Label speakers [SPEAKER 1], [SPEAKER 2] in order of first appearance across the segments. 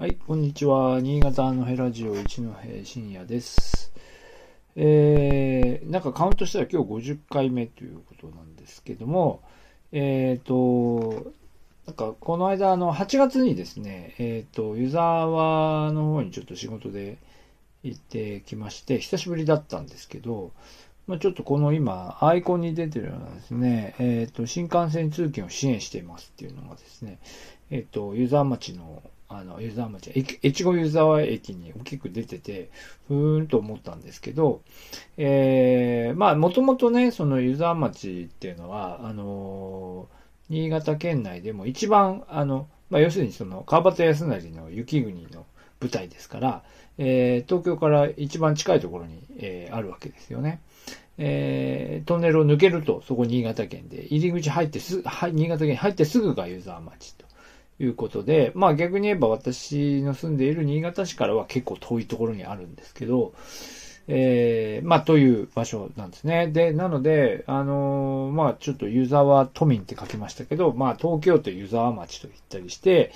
[SPEAKER 1] はい、こんにちは。新潟のヘラジオ一戸深夜です。えー、なんかカウントしたら今日50回目ということなんですけども、えっ、と、なんかこの間、あの、8月にですね、えっ、と、湯沢の方にちょっと仕事で行ってきまして、久しぶりだったんですけど、まあ、ちょっとこの今、アイコンに出てるようなですね、えっ、と、新幹線通勤を支援していますっていうのがですね、えっ、と、湯沢町の、あの、湯沢町、越後湯沢駅に大きく出てて、ふーんと思ったんですけど、えー、まあ、もともとね、その湯沢町っていうのは、あのー新潟県内でも一番、あの、まあ、要するにその、川端康成の雪国の舞台ですから、えー、東京から一番近いところに、えーあるわけですよね。えートンネルを抜けると、そこ新潟県で、入り口入ってす、はい、新潟県入ってすぐが湯沢町ということで、まあ逆に言えば私の住んでいる新潟市からは結構遠いところにあるんですけど、えーまあという場所なんですね。で、なので、あのーまあちょっと湯沢都民って書きましたけど、まあ東京都湯沢町と言ったりして、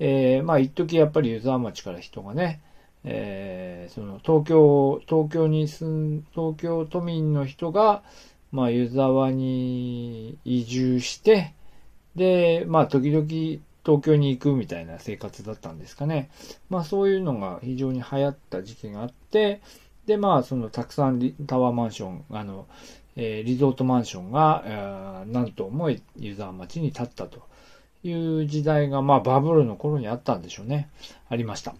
[SPEAKER 1] えーまあ一時やっぱり湯沢町から人がね、えーその東京、東京に住ん、東京都民の人が、まあ湯沢に移住して、で、まあ時々東京に行くみたいな生活だったんですかね。まあそういうのが非常に流行った時期があって、で、まあそのたくさんタワーマンション、あの、えーリゾートマンションが、えーなんとも湯沢町に建ったという時代が、まあバブルの頃にあったんでしょうね。ありました。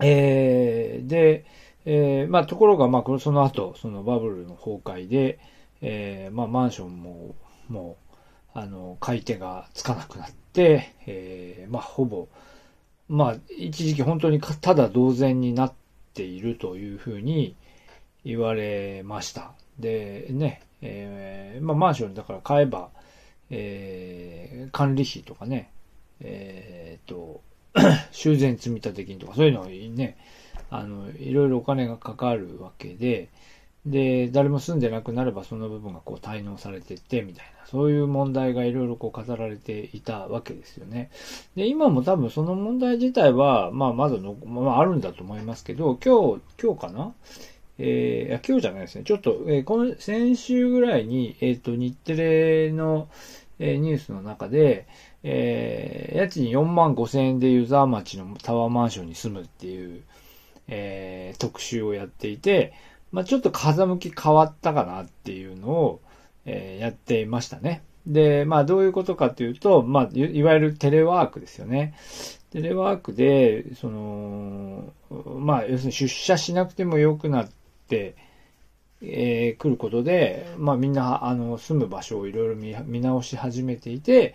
[SPEAKER 1] えーで、えーまあところが、まあその後、そのバブルの崩壊で、えーまあマンションも、もう、あの、買い手がつかなくなって、えーまあほぼ、まあ一時期本当にただ同然になっているというふうに言われました。で、ね、えーまあマンションだから買えば、えー管理費とかね、えーと、修繕積立金とかそういうのにね、あの、いろいろお金がかかるわけで、で、誰も住んでなくなればその部分がこう滞納されてってみたいな、そういう問題がいろいろこう語られていたわけですよね。で、今も多分その問題自体は、まあまだの、まああるんだと思いますけど、今日、今日かな？えー、今日じゃないですね。ちょっと、えーこの先週ぐらいに、えっ、と、日テレの、えーニュースの中で、えー家賃4万5千円で湯沢町のタワーマンションに住むっていう、えー特集をやっていて、まあちょっと風向き変わったかなっていうのを、えーやっていましたね。で、まあどういうことかっていうと、まあいわゆるテレワークですよね。テレワークで、その、まあ要するに出社しなくてもよくなって、えー来ることで、まあみんな、あの、住む場所をいろいろ見見直し始めていて、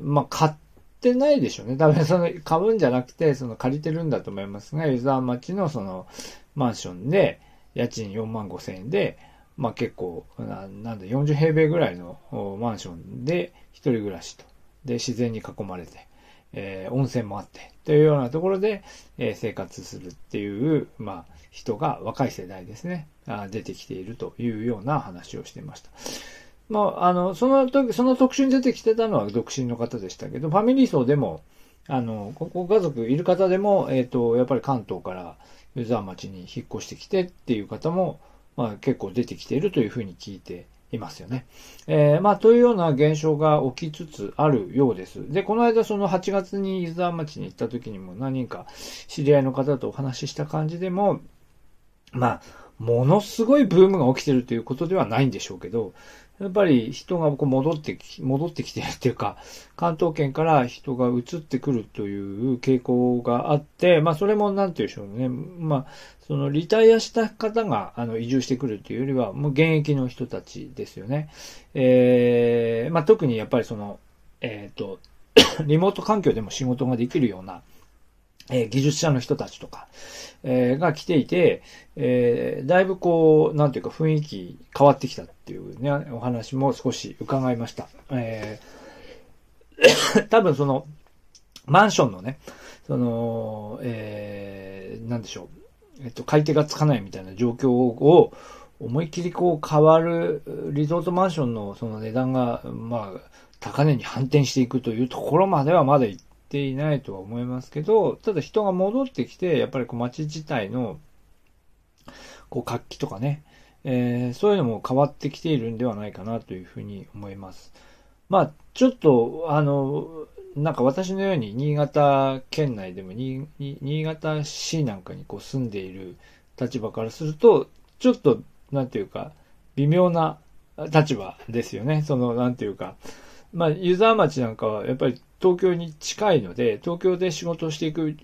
[SPEAKER 1] まあ買っってないでしょうね。多分その、買うんじゃなくて、その借りてるんだと思いますが、湯沢町のその、マンションで、家賃4万5千円で、まあ結構、ななんだ、40平米ぐらいのマンションで一人暮らしと。で、自然に囲まれて、えー温泉もあって、というようなところで、えー生活するっていう、まあ、人が若い世代ですね、あ出てきているというような話をしていました。まあ、あの、その時、その特集に出てきてたのは独身の方でしたけど、ファミリー層でも、あの、ご家族いる方でも、えっ、と、やっぱり関東から湯沢町に引っ越してきてっていう方も、まあ結構出てきているというふうに聞いていますよね。えーまあというような現象が起きつつあるようです。で、この間その8月に湯沢町に行った時にも何人か知り合いの方とお話しした感じでも、まあ、ものすごいブームが起きてるということではないんでしょうけど、やっぱり人がこう戻ってき、戻ってきてるっていうか、関東圏から人が移ってくるという傾向があって、まあそれもなんて言うんでしょうね。まあ、そのリタイアした方があの移住してくるというよりは、もう現役の人たちですよね。えー、まあ特にやっぱりその、えっ、と、リモート環境でも仕事ができるような、え技術者の人たちとか、えーが来ていて、えーだいぶこう、なんていうか雰囲気変わってきたっていうね、お話も少し伺いました。えー 多分その、マンションのね、その、えーなんでしょう、えっと、買い手がつかないみたいな状況を、思いっきりこう変わる、リゾートマンションのその値段が、まあ、高値に反転していくというところまではまだ行っていないとは思いますけど、ただ人が戻ってきて、やっぱりこう街自体の、こう活気とかね、えー、そういうのも変わってきているんではないかなというふうに思います。まあ、ちょっと、あの、なんか私のように新潟県内でも新潟市なんかにこう住んでいる立場からすると、ちょっと、なんていうか、微妙な立場ですよね。その、なんていうか。まあ、湯沢町なんかはやっぱり東京に近いので、東京で仕事をしていく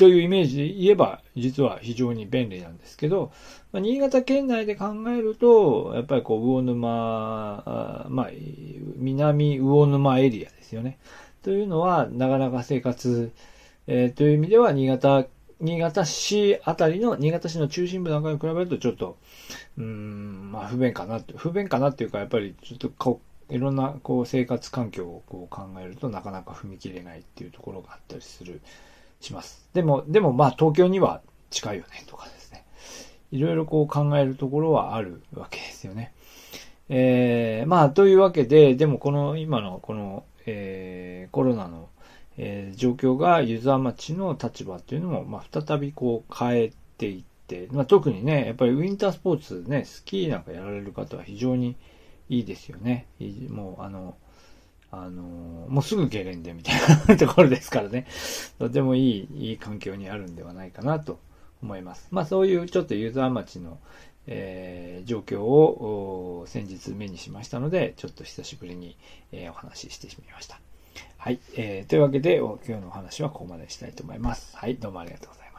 [SPEAKER 1] というイメージで言えば、実は非常に便利なんですけど、まあ、新潟県内で考えると、やっぱりこう、魚沼、まあ、南魚沼エリアですよね。というのは、なかなか生活、えー、という意味では、新潟、新潟市あたりの、新潟市の中心部なんかに比べると、ちょっと、うん、まあ、不便かなって、不便かなっていうか、やっぱり、ちょっとこ、いろんな、こう、生活環境をこう考えるとなかなか踏み切れないっていうところがあったりする。します。でも、でもまあ東京には近いよねとかですね。いろいろこう考えるところはあるわけですよね。えー、まあというわけで、でもこの今のこの、えー、コロナの、えー、状況がユーザー町の立場っていうのも、まあ再びこう変えていって、まあ特にね、やっぱりウィンタースポーツね、スキーなんかやられる方は非常にいいですよね。もうあの、あのもうすぐゲレンデみたいなところですからね、とてもいい、いい環境にあるんではないかなと思います。まあそういうちょっとユーザー町の、えー、状況を先日目にしましたので、ちょっと久しぶりに、えー、お話ししてみました。はい、えー。というわけで、今日のお話はここまでしたいと思います。はい、どうもありがとうございます。